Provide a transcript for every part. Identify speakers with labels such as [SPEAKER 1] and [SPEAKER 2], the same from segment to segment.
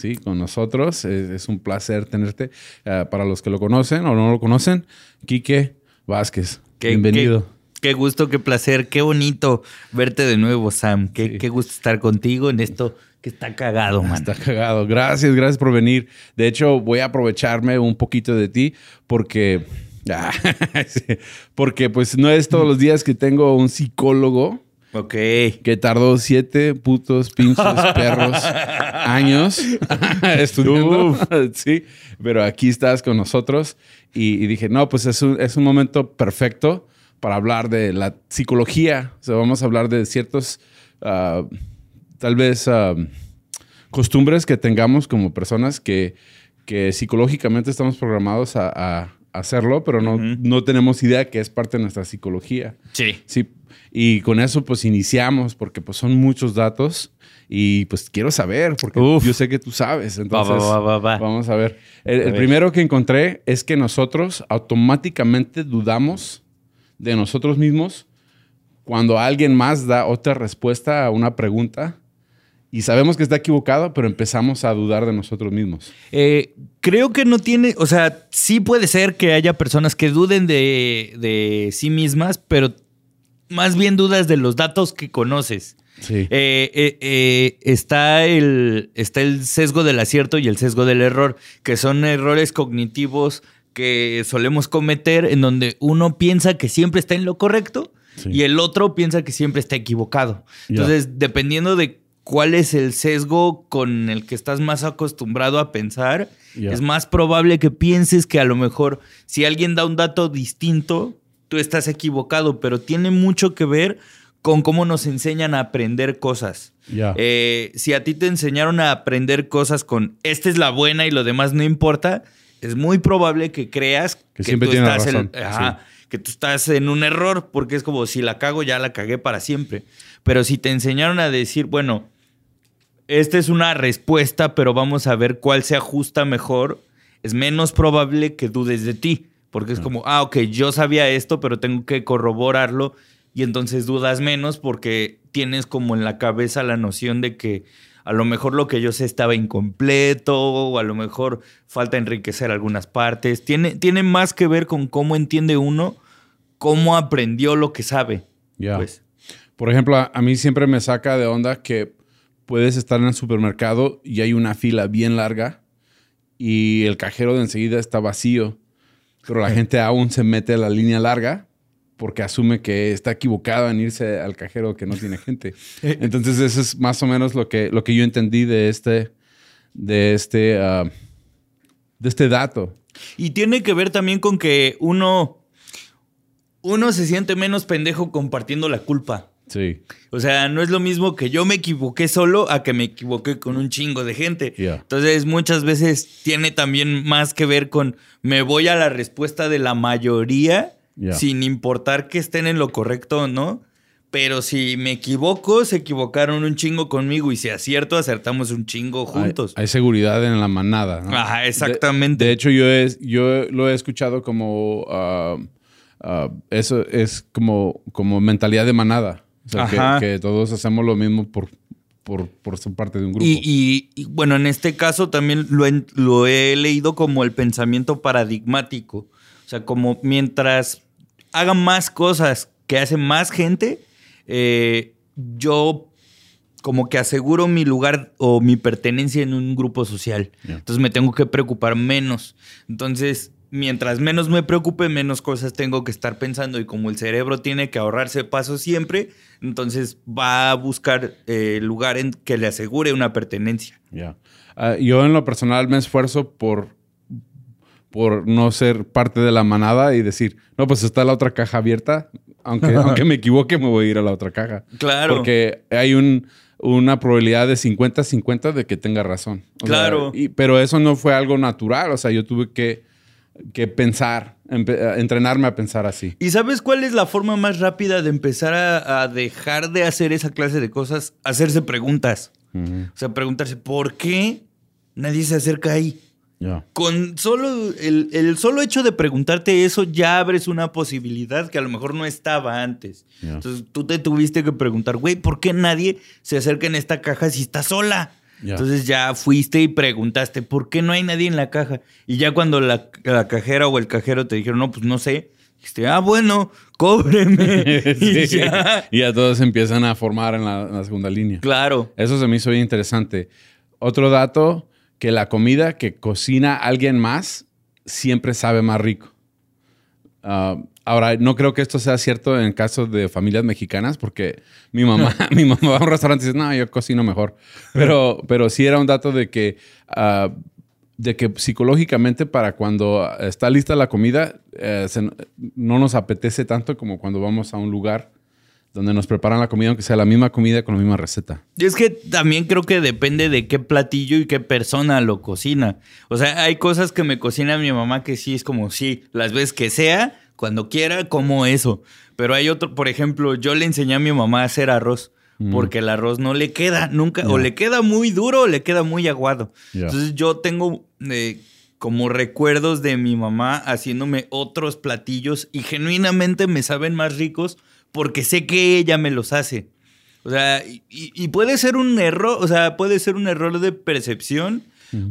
[SPEAKER 1] sí, con nosotros. Es, un placer tenerte. Eh, para los que lo conocen o no lo conocen, Quique Vázquez. Bienvenido.
[SPEAKER 2] Qué, gusto, qué placer, qué bonito verte de nuevo, Sam. Qué, qué gusto estar contigo en esto que está cagado, man.
[SPEAKER 1] Está cagado. Gracias, gracias por venir. De hecho, voy a aprovecharme un poquito de ti porque Ah, porque pues no es todos los días que tengo un psicólogo.
[SPEAKER 2] Ok.
[SPEAKER 1] Que tardó siete putos pinches perros años estudiando. sí, pero aquí estás con nosotros y, dije, no, pues es un, es un, momento perfecto para hablar de la psicología. O sea, vamos a hablar de ciertos, ah, tal vez, ah, costumbres que tengamos como personas que, que psicológicamente estamos programados a hacerlo, pero no, no tenemos idea que es parte de nuestra psicología.
[SPEAKER 2] Sí.
[SPEAKER 1] Sí. Y con eso pues iniciamos porque pues son muchos datos y pues quiero saber porque yo sé que tú sabes. Entonces vamos a ver. El, primero que encontré es que nosotros automáticamente dudamos de nosotros mismos cuando alguien más da otra respuesta a una pregunta y sabemos que está equivocado, pero empezamos a dudar de nosotros mismos.
[SPEAKER 2] Eh, creo que no tiene, o sea, sí puede ser que haya personas que duden de, sí mismas, pero más bien dudas de los datos que conoces.
[SPEAKER 1] Sí.
[SPEAKER 2] Eh, eh, está, el, está el sesgo del acierto y el sesgo del error, que son errores cognitivos que solemos cometer en donde uno piensa que siempre está en lo correcto y el otro piensa que siempre está equivocado. Entonces, dependiendo de cuál es el sesgo con el que estás más acostumbrado a pensar, es más probable que pienses que a lo mejor si alguien da un dato distinto, tú estás equivocado, pero tiene mucho que ver con cómo nos enseñan a aprender cosas. Eh, si a ti te enseñaron a aprender cosas con esta es la buena y lo demás no importa, es muy probable que creas que, tú estás en, que tú estás en un error, porque es como si la cago, ya la cagué para siempre. Pero si te enseñaron a decir, bueno, esta es una respuesta, pero vamos a ver cuál se ajusta mejor, es menos probable que dudes de ti. Porque es como, ah, ok, yo sabía esto, pero tengo que corroborarlo. Y entonces dudas menos porque tienes como en la cabeza la noción de que a lo mejor lo que yo sé estaba incompleto o a lo mejor falta enriquecer algunas partes. Tiene, tiene más que ver con cómo entiende uno, cómo aprendió lo que sabe.
[SPEAKER 1] Ya. Pues. Por ejemplo, a, mí siempre me saca de onda que puedes estar en el supermercado y hay una fila bien larga y el cajero de enseguida está vacío, pero la gente aún se mete a la línea larga porque asume que está equivocado en irse al cajero que no tiene gente. Entonces eso es más o menos lo que, lo que yo entendí de este, de este, ah, de este dato.
[SPEAKER 2] Y tiene que ver también con que uno, uno se siente menos pendejo compartiendo la culpa.
[SPEAKER 1] Sí.
[SPEAKER 2] O sea, no es lo mismo que yo me equivoqué solo a que me equivoqué con un chingo de gente. Entonces, muchas veces tiene también más que ver con me voy a la respuesta de la mayoría sin importar que estén en lo correcto o no. Pero si me equivoco, se equivocaron un chingo conmigo y si acierto, acertamos un chingo juntos.
[SPEAKER 1] Hay, seguridad en la manada.
[SPEAKER 2] Ajá, exactamente.
[SPEAKER 1] De, hecho, yo, yo lo he escuchado como... Ah, ah, eso es como, como mentalidad de manada que, todos hacemos lo mismo por, por, ser parte de un grupo.
[SPEAKER 2] Y, bueno, en este caso también lo he, lo he leído como el pensamiento paradigmático. O sea, como mientras hagan más cosas que hace más gente, eh, yo como que aseguro mi lugar o mi pertenencia en un grupo social. Entonces me tengo que preocupar menos. Entonces, mientras menos me preocupe, menos cosas tengo que estar pensando. Y como el cerebro tiene que ahorrarse pasos siempre, entonces va a buscar el eh, lugar en que le asegure una pertenencia.
[SPEAKER 1] Ya. Ah, yo en lo personal me esfuerzo por, por no ser parte de la manada y decir, no, pues está la otra caja abierta. Aunque, aunque me equivoque, me voy a ir a la otra caja.
[SPEAKER 2] Claro.
[SPEAKER 1] Porque hay un... una probabilidad de 50-50 de que tenga razón. O sea,
[SPEAKER 2] Claro.
[SPEAKER 1] y- pero eso no fue algo natural. O sea, yo tuve que, que pensar, a entrenarme a pensar así.
[SPEAKER 2] ¿Y sabes cuál es la forma más rápida de empezar a, a dejar de hacer esa clase de cosas? Hacerse preguntas. O sea, preguntarse, ¿por qué nadie se acerca ahí? Con solo el, el solo hecho de preguntarte eso ya abres una posibilidad que a lo mejor no estaba antes. Entonces tú te tuviste que preguntar, güey, ¿por qué nadie se acerca en esta caja si está sola? Entonces ya fuiste y preguntaste, ¿por qué no hay nadie en la caja? Y ya cuando la, la cajera o el cajero te dijeron, no, pues no sé, dijiste, ah, bueno, cóbreme. y ya.
[SPEAKER 1] Y ya todos empiezan a formar en la, en la segunda línea.
[SPEAKER 2] Claro.
[SPEAKER 1] Eso se me hizo bien interesante. Otro dato, que la comida que cocina alguien más siempre sabe más rico. Ah, ahora, no creo que esto sea cierto en casos de familias mexicanas, porque mi mamá, mi mamá va a un restaurante y dice, no, yo cocino mejor. Pero, pero sí era un dato de que, ah, de que psicológicamente para cuando está lista la comida, eh, se- no nos apetece tanto como cuando vamos a un lugar donde nos preparan la comida, aunque sea la misma comida con la misma receta.
[SPEAKER 2] Y es que también creo que depende de qué platillo y qué persona lo cocina. O sea, hay cosas que me cocina mi mamá que sí es como, sí, las veces que sea, cuando quiera, como eso. Pero hay otro, por ejemplo, yo le enseñé a mi mamá a hacer arroz. Porque el arroz no le queda nunca, o le queda muy duro o le queda muy aguado. Entonces yo tengo eh, como recuerdos de mi mamá haciéndome otros platillos y genuinamente me saben más ricos porque sé que ella me los hace. O sea, y, y puede ser un error, o sea, puede ser un error de percepción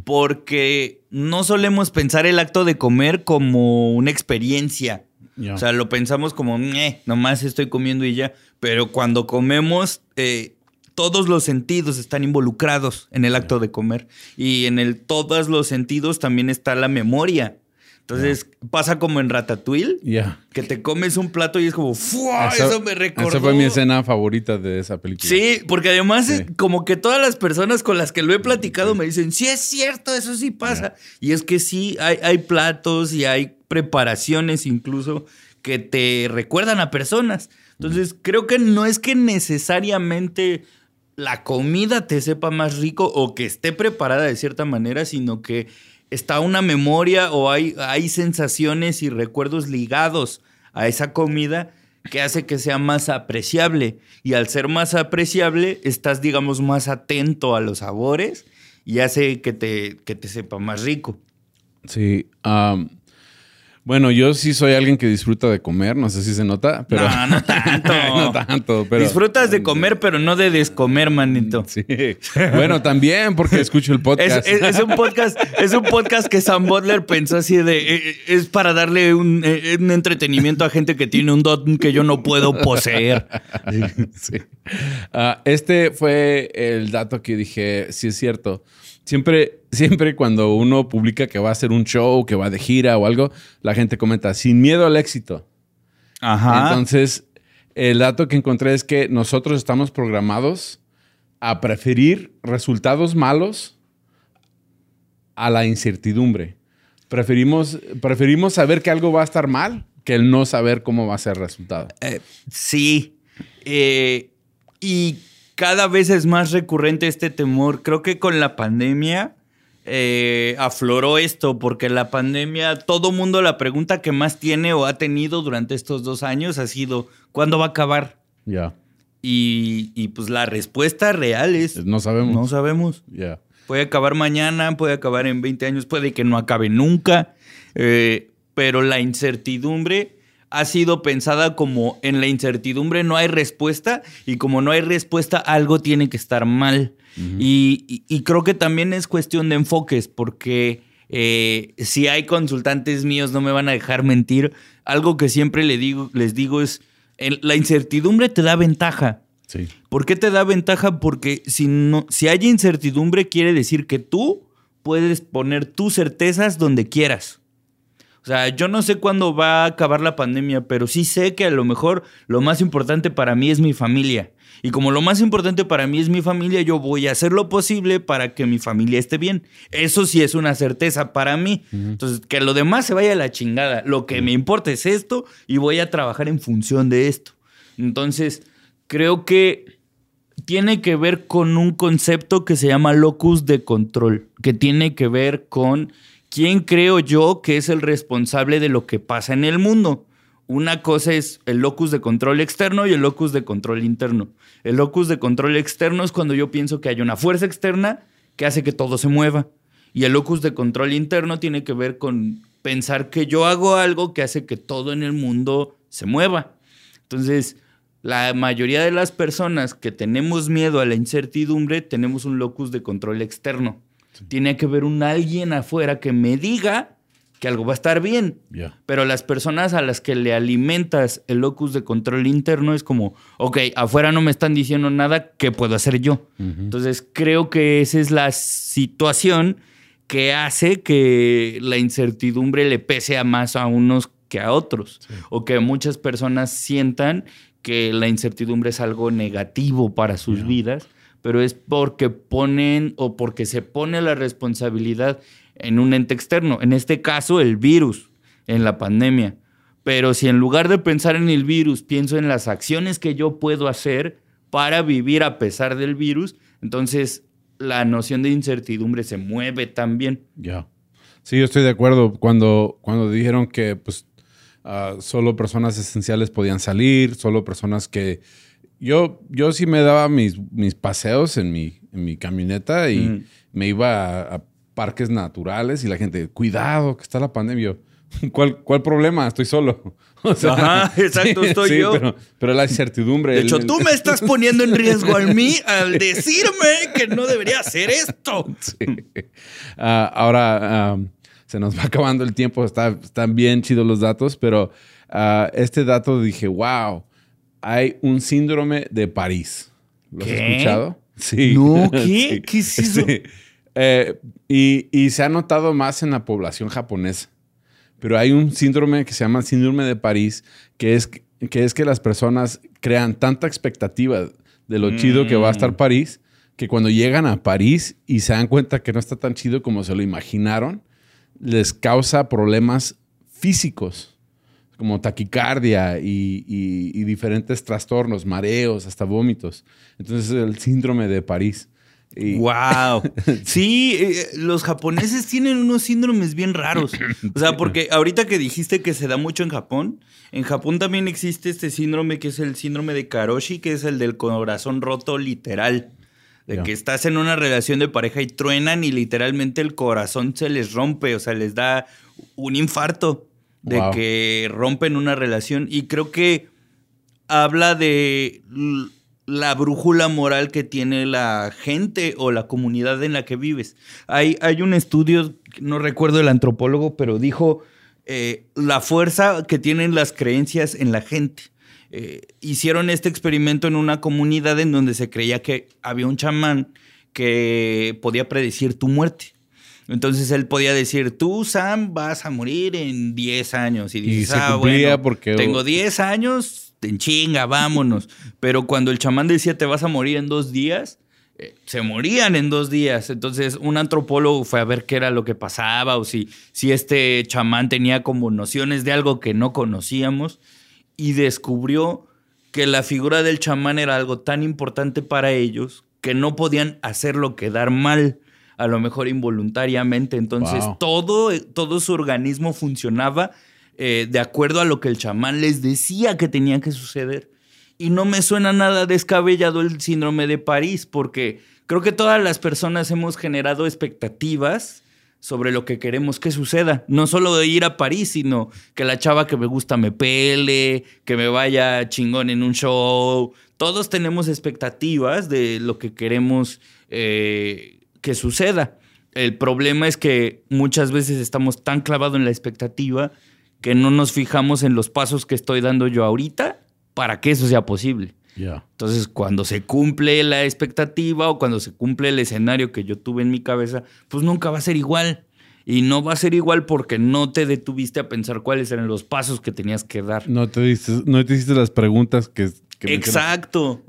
[SPEAKER 2] porque no solemos pensar el acto de comer como una experiencia. O sea, lo pensamos como, "Meh, nomás estoy comiendo y ya. Pero cuando comemos, eh, todos los sentidos están involucrados en el acto de comer. Y en el todos los sentidos también está la memoria. Entonces, pasa como en Ratatouille,
[SPEAKER 1] Ya.
[SPEAKER 2] que te comes un plato y es como, ¡fua!
[SPEAKER 1] Esa-
[SPEAKER 2] Eso me recordó.
[SPEAKER 1] Esa fue mi escena favorita de esa película.
[SPEAKER 2] Sí, porque además
[SPEAKER 1] Sí.
[SPEAKER 2] es como que todas las personas con las que lo he platicado me dicen, sí es cierto, eso sí pasa. Y es que sí, hay, hay platos y hay preparaciones incluso que te recuerdan a personas. Entonces, creo que no es que necesariamente la comida te sepa más rico o que esté preparada de cierta manera, sino que está una memoria o hay, hay sensaciones y recuerdos ligados a esa comida que hace que sea más apreciable. Y al ser más apreciable, estás, digamos, más atento a los sabores y hace que te, que te sepa más rico.
[SPEAKER 1] Sí. Bueno, yo sí soy alguien que disfruta de comer, no sé si se nota, pero
[SPEAKER 2] No, no tanto.
[SPEAKER 1] no tanto, pero
[SPEAKER 2] Disfrutas de comer, pero no de descomer, manito.
[SPEAKER 1] Sí. Bueno, también porque escucho el podcast.
[SPEAKER 2] es- es un podcast, es un podcast que Sam Butler pensó así de eh, eh, es para darle un, eh, un entretenimiento a gente que tiene un don que yo no puedo poseer.
[SPEAKER 1] Sí. Ah, este fue el dato que dije, sí es cierto. Siempre, siempre cuando uno publica que va a hacer un show, que va de gira o algo, la gente comenta, sin miedo al éxito.
[SPEAKER 2] Ajá.
[SPEAKER 1] Entonces, el dato que encontré es que nosotros estamos programados a preferir resultados malos a la incertidumbre. Preferimos, preferimos saber que algo va a estar mal que el no saber cómo va a ser el resultado.
[SPEAKER 2] Eh, sí. Eh, y cada vez es más recurrente este temor. Creo que con la pandemia eh, afloró esto, porque la pandemia, todo mundo la pregunta que más tiene o ha tenido durante estos dos años ha sido, ¿cuándo va a acabar?
[SPEAKER 1] Ya.
[SPEAKER 2] Y, y, pues la respuesta real es,
[SPEAKER 1] No sabemos.
[SPEAKER 2] no sabemos.
[SPEAKER 1] Ya.
[SPEAKER 2] Puede acabar mañana, puede acabar en 20 años, puede que no acabe nunca. eh, pero la incertidumbre ha sido pensada como en la incertidumbre no hay respuesta y como no hay respuesta algo tiene que estar mal. y, y- y creo que también es cuestión de enfoques porque eh, si hay consultantes míos no me van a dejar mentir. Algo que siempre le digo, les digo es, el- la incertidumbre te da ventaja.
[SPEAKER 1] Sí.
[SPEAKER 2] ¿Por qué te da ventaja? Porque si, no, si hay incertidumbre, quiere decir que tú puedes poner tus certezas donde quieras. O sea, yo no sé cuándo va a acabar la pandemia, pero sí sé que a lo mejor lo más importante para mí es mi familia. Y como lo más importante para mí es mi familia, yo voy a hacer lo posible para que mi familia esté bien. Eso sí es una certeza para mí. Entonces, que lo demás se vaya a la chingada. Lo que me importa es esto y voy a trabajar en función de esto. Entonces, creo que tiene que ver con un concepto que se llama locus de control, que tiene que ver con quién creo yo que es el responsable de lo que pasa en el mundo. Una cosa es el locus de control externo y el locus de control interno. El locus de control externo es cuando yo pienso que hay una fuerza externa que hace que todo se mueva. Y el locus de control interno tiene que ver con pensar que yo hago algo que hace que todo en el mundo se mueva. Entonces, la mayoría de las personas que tenemos miedo a la incertidumbre tenemos un locus de control externo. Tiene que haber un alguien afuera que me diga que algo va a estar bien. Pero las personas a las que le alimentas el locus de control interno es como, ok, afuera no me están diciendo nada, ¿qué puedo hacer yo? Entonces creo que esa es la situación que hace que la incertidumbre le pese a más a unos que a otros. O que muchas personas sientan que la incertidumbre es algo negativo para sus vidas, pero es porque ponen o porque se pone la responsabilidad en un ente externo, en este caso el virus, en la pandemia. Pero si en lugar de pensar en el virus, pienso en las acciones que yo puedo hacer para vivir a pesar del virus, entonces la noción de incertidumbre se mueve también.
[SPEAKER 1] Ya. Sí, yo estoy de acuerdo. Cuando, cuando dijeron que pues, ah, solo personas esenciales podían salir, solo personas que... Yo, yo sí me daba mis, mis paseos en mi, en mi camioneta y me iba a, parques naturales y la gente, cuidado, que está la pandemia. ¿Cuál, ¿Cuál problema? Estoy solo.
[SPEAKER 2] Ajá, exacto, estoy yo.
[SPEAKER 1] Pero, la incertidumbre.
[SPEAKER 2] De hecho, tú me estás poniendo en riesgo a mí al decirme que no debería hacer esto.
[SPEAKER 1] Ah, ahora se nos va acabando el tiempo. están bien chidos los datos, pero ah, este dato dije, wow, hay un síndrome de París. ¿Lo has escuchado?
[SPEAKER 2] Sí. No, ¿qué? ¿Qué es eso?
[SPEAKER 1] Eh, y, se ha notado más en la población japonesa. Pero hay un síndrome que se llama síndrome de París, que es que, es que las personas crean tanta expectativa de lo chido que va a estar mm. París, que cuando llegan a París y se dan cuenta que no está tan chido como se lo imaginaron, les causa problemas físicos, como taquicardia y, y diferentes trastornos, mareos, hasta vómitos. Entonces, el síndrome de París.
[SPEAKER 2] Wow. Sí, eh, los japoneses tienen unos síndromes bien raros. O sea, porque ahorita que dijiste que se da mucho en Japón, en Japón también existe este síndrome que es el síndrome de Karoshi, que es el del corazón roto literal. De que estás en una relación de pareja y truenan y literalmente el corazón se les rompe, o sea, les da un infarto de que rompen una relación. Y creo que habla de la brújula moral que tiene la gente o la comunidad en la que vives. Hay, hay un estudio, no recuerdo el antropólogo, pero dijo eh, la fuerza que tienen las creencias en la gente. Eh, hicieron este experimento en una comunidad en donde se creía que había un chamán que podía predecir tu muerte. Entonces él podía decir, tú, Sam, vas a morir en 10 años. Y dices, ah, bueno, porque... tengo 10 años, en chinga, vámonos. Pero cuando el chamán decía te vas a morir en dos días, eh, se morían en dos días. Entonces un antropólogo fue a ver qué era lo que pasaba o si, si este chamán tenía como nociones de algo que no conocíamos y descubrió que la figura del chamán era algo tan importante para ellos que no podían hacerlo quedar mal, a lo mejor involuntariamente. Entonces todo, todo su organismo funcionaba eh, de acuerdo a lo que el chamán les decía que tenía que suceder. Y no me suena nada descabellado el síndrome de París, porque creo que todas las personas hemos generado expectativas sobre lo que queremos que suceda. No solo de ir a París, sino que la chava que me gusta me pele, que me vaya chingón en un show. Todos tenemos expectativas de lo que queremos eh, que suceda. El problema es que muchas veces estamos tan clavados en la expectativa que no nos fijamos en los pasos que estoy dando yo ahorita para que eso sea posible. Entonces, cuando se cumple la expectativa o cuando se cumple el escenario que yo tuve en mi cabeza, pues nunca va a ser igual. Y no va a ser igual porque no te detuviste a pensar cuáles eran los pasos que tenías que dar.
[SPEAKER 1] No te, diste, no te hiciste las preguntas que...
[SPEAKER 2] Exacto.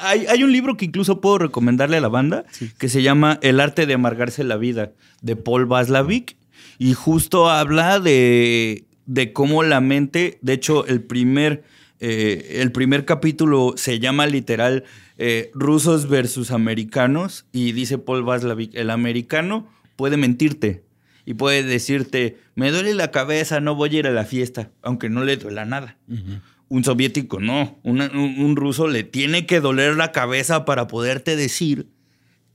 [SPEAKER 2] hay, un libro que incluso puedo recomendarle a la banda que se llama El arte de amargarse la vida, de Paul Vaslavic. Y justo habla de de cómo la mente, de hecho, el primer Eh, el primer capítulo se llama literal eh, Rusos versus Americanos y dice Paul Vaslavic, el americano puede mentirte y puede decirte, me duele la cabeza, no voy a ir a la fiesta, aunque no le duela nada. Un soviético no, un, un ruso le tiene que doler la cabeza para poderte decir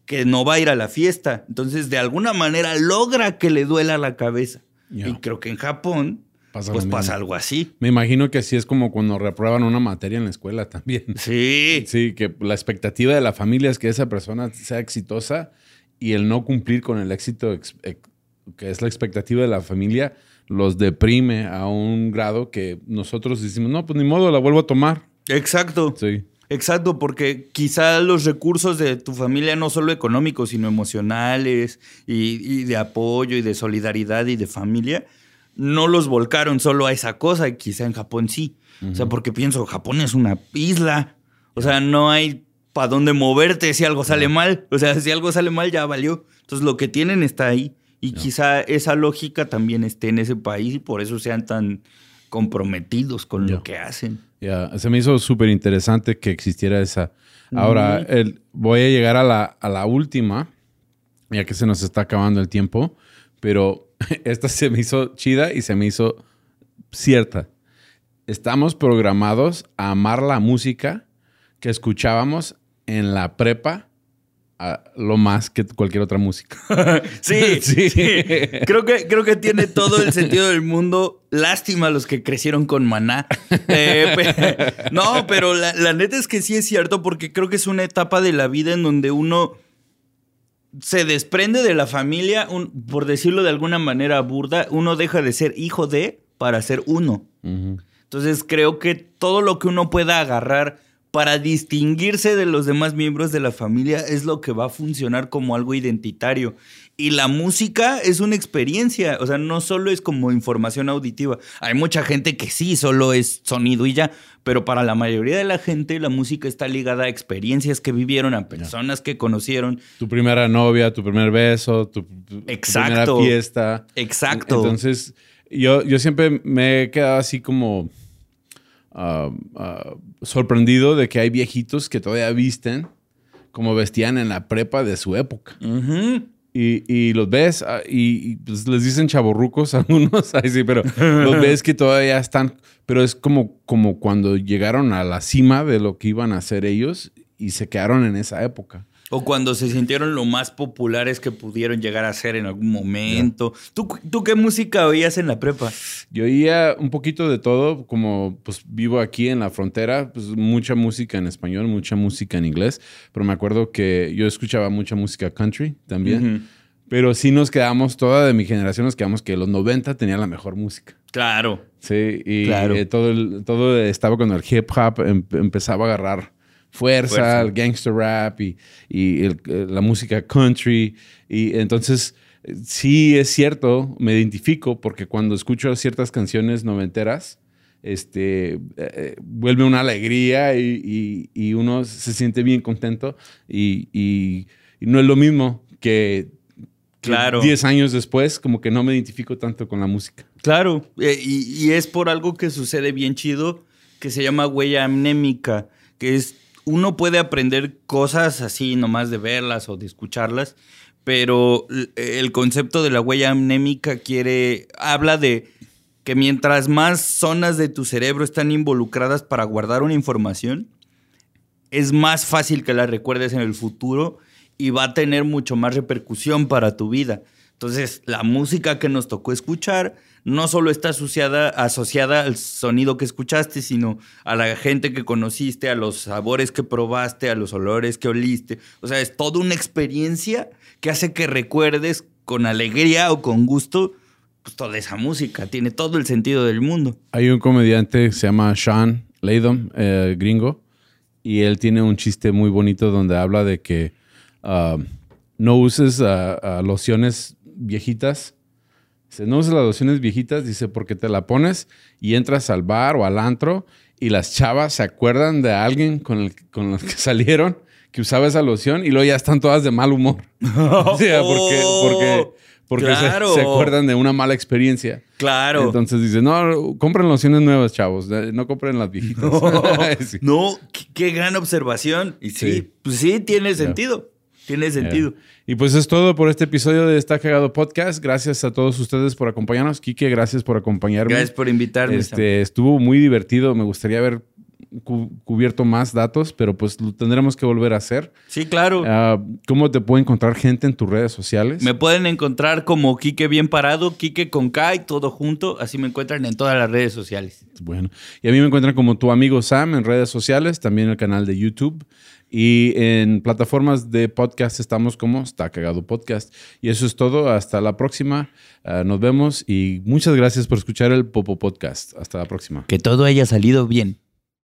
[SPEAKER 2] que no va a ir a la fiesta. Entonces, de alguna manera logra que le duela la cabeza. Y creo que en Japón, pues pasa algo así.
[SPEAKER 1] Me imagino que así es como cuando reprueban una materia en la escuela también.
[SPEAKER 2] Sí.
[SPEAKER 1] Sí, que la expectativa de la familia es que esa persona sea exitosa y el no cumplir con el éxito que es la expectativa de la familia los deprime a un grado que nosotros decimos, no, pues ni modo, la vuelvo a tomar.
[SPEAKER 2] Exacto.
[SPEAKER 1] Sí.
[SPEAKER 2] Exacto, porque quizá los recursos de tu familia no solo económicos, sino emocionales y, de apoyo y de solidaridad y de familia, no los volcaron solo a esa cosa, quizá en Japón sí. O sea, porque pienso, Japón es una isla, o sea, no hay para dónde moverte si algo sale mal, o sea, si algo sale mal ya valió. Entonces lo que tienen está ahí y quizá esa lógica también esté en ese país y por eso sean tan comprometidos con lo que hacen.
[SPEAKER 1] Ya, se me hizo súper interesante que existiera esa. Ahora, el, voy a llegar a la, a la última, ya que se nos está acabando el tiempo, pero esta se me hizo chida y se me hizo cierta. Estamos programados a amar la música que escuchábamos en la prepa lo más que cualquier otra música.
[SPEAKER 2] sí, sí, Creo, que, creo que tiene todo el sentido del mundo. Lástima a los que crecieron con maná. Eh, no, pero la, neta es que sí es cierto porque creo que es una etapa de la vida en donde uno se desprende de la familia, por decirlo de alguna manera burda, uno deja de ser hijo de para ser uno. Entonces creo que todo lo que uno pueda agarrar para distinguirse de los demás miembros de la familia es lo que va a funcionar como algo identitario. Y la música es una experiencia, o sea, no solo es como información auditiva. Hay mucha gente que sí, solo es sonido y ya, pero para la mayoría de la gente la música está ligada a experiencias que vivieron, a personas que conocieron.
[SPEAKER 1] Tu primera novia, tu primer beso, tu, primera fiesta.
[SPEAKER 2] Exacto.
[SPEAKER 1] Entonces, yo, yo siempre me he quedado así como Ah, ah, sorprendido de que hay viejitos que todavía visten como vestían en la prepa de su época. y, los ves ah, y, pues, les dicen chaborrucos algunos, sí, pero los ves que todavía están, pero es como, como cuando llegaron a la cima de lo que iban a hacer ellos y se quedaron en esa época.
[SPEAKER 2] O cuando se sintieron lo más populares que pudieron llegar a ser en algún momento. ¿Tú, ¿Tú, qué música oías en la prepa?
[SPEAKER 1] Yo oía un poquito de todo, como pues vivo aquí en la frontera, pues mucha música en español, mucha música en inglés, pero me acuerdo que yo escuchaba mucha música country también. Pero sí nos quedamos, toda de mi generación nos quedamos que los 90 tenía la mejor música.
[SPEAKER 2] Claro.
[SPEAKER 1] Sí, y eh, todo, todo estaba cuando el hip hop em, empezaba a agarrar fuerza, el gangster rap y, eh, la música country. Y entonces, sí es cierto, me identifico porque cuando escucho ciertas canciones noventeras, este, eh, vuelve una alegría y, uno se siente bien contento y, no es lo mismo que,
[SPEAKER 2] claro.
[SPEAKER 1] 10 años después, como que no me identifico tanto con la música.
[SPEAKER 2] Claro, eh, y, es por algo que sucede bien chido, que se llama huella amnémica, que es uno puede aprender cosas así nomás de verlas o de escucharlas, pero el concepto de la huella amnémica quiere, habla de que mientras más zonas de tu cerebro están involucradas para guardar una información, es más fácil que la recuerdes en el futuro y va a tener mucho más repercusión para tu vida. Entonces, la música que nos tocó escuchar no solo está asociada, asociada al sonido que escuchaste, sino a la gente que conociste, a los sabores que probaste, a los olores que oliste. O sea, es toda una experiencia que hace que recuerdes con alegría o con gusto pues, toda esa música. Tiene todo el sentido del mundo.
[SPEAKER 1] Hay un comediante que se llama Sean Latham, eh, gringo, y él tiene un chiste muy bonito donde habla de que ah, no uses uh, lociones viejitas Dice, no uses las lociones viejitas, dice, porque te la pones y entras al bar o al antro y las chavas se acuerdan de alguien con el, con que salieron que usaba esa loción y luego ya están todas de mal humor. o sea, porque, porque, porque se-
[SPEAKER 2] Claro.
[SPEAKER 1] se, acuerdan de una mala experiencia.
[SPEAKER 2] Claro.
[SPEAKER 1] Entonces dicen, no, compren lociones nuevas, chavos, no compren las viejitas. Sí.
[SPEAKER 2] No, qué, qué gran observación. Y sí,
[SPEAKER 1] Sí.
[SPEAKER 2] pues sí, tiene sentido. Tiene sentido.
[SPEAKER 1] Y pues es todo por este episodio de Está Cagado Podcast. Gracias a todos ustedes por acompañarnos. Quique, gracias por acompañarme.
[SPEAKER 2] Gracias por invitarme.
[SPEAKER 1] Este, estuvo muy divertido. Me gustaría haber cu- cubierto más datos, pero pues lo tendremos que volver a hacer.
[SPEAKER 2] Sí, claro.
[SPEAKER 1] Ah, ¿Cómo te puede encontrar gente en tus redes sociales?
[SPEAKER 2] Me pueden encontrar como Quique Bien Parado, Quique con K y todo junto. Así me encuentran en todas las redes sociales.
[SPEAKER 1] Bueno, y a mí me encuentran como tu amigo Sam en redes sociales, también en el canal de YouTube. Y en plataformas de podcast estamos como Está Cagado Podcast. Y eso es todo. Hasta la próxima. Ah, nos vemos y muchas gracias por escuchar el Popo Podcast. Hasta la próxima.
[SPEAKER 2] Que todo haya salido bien.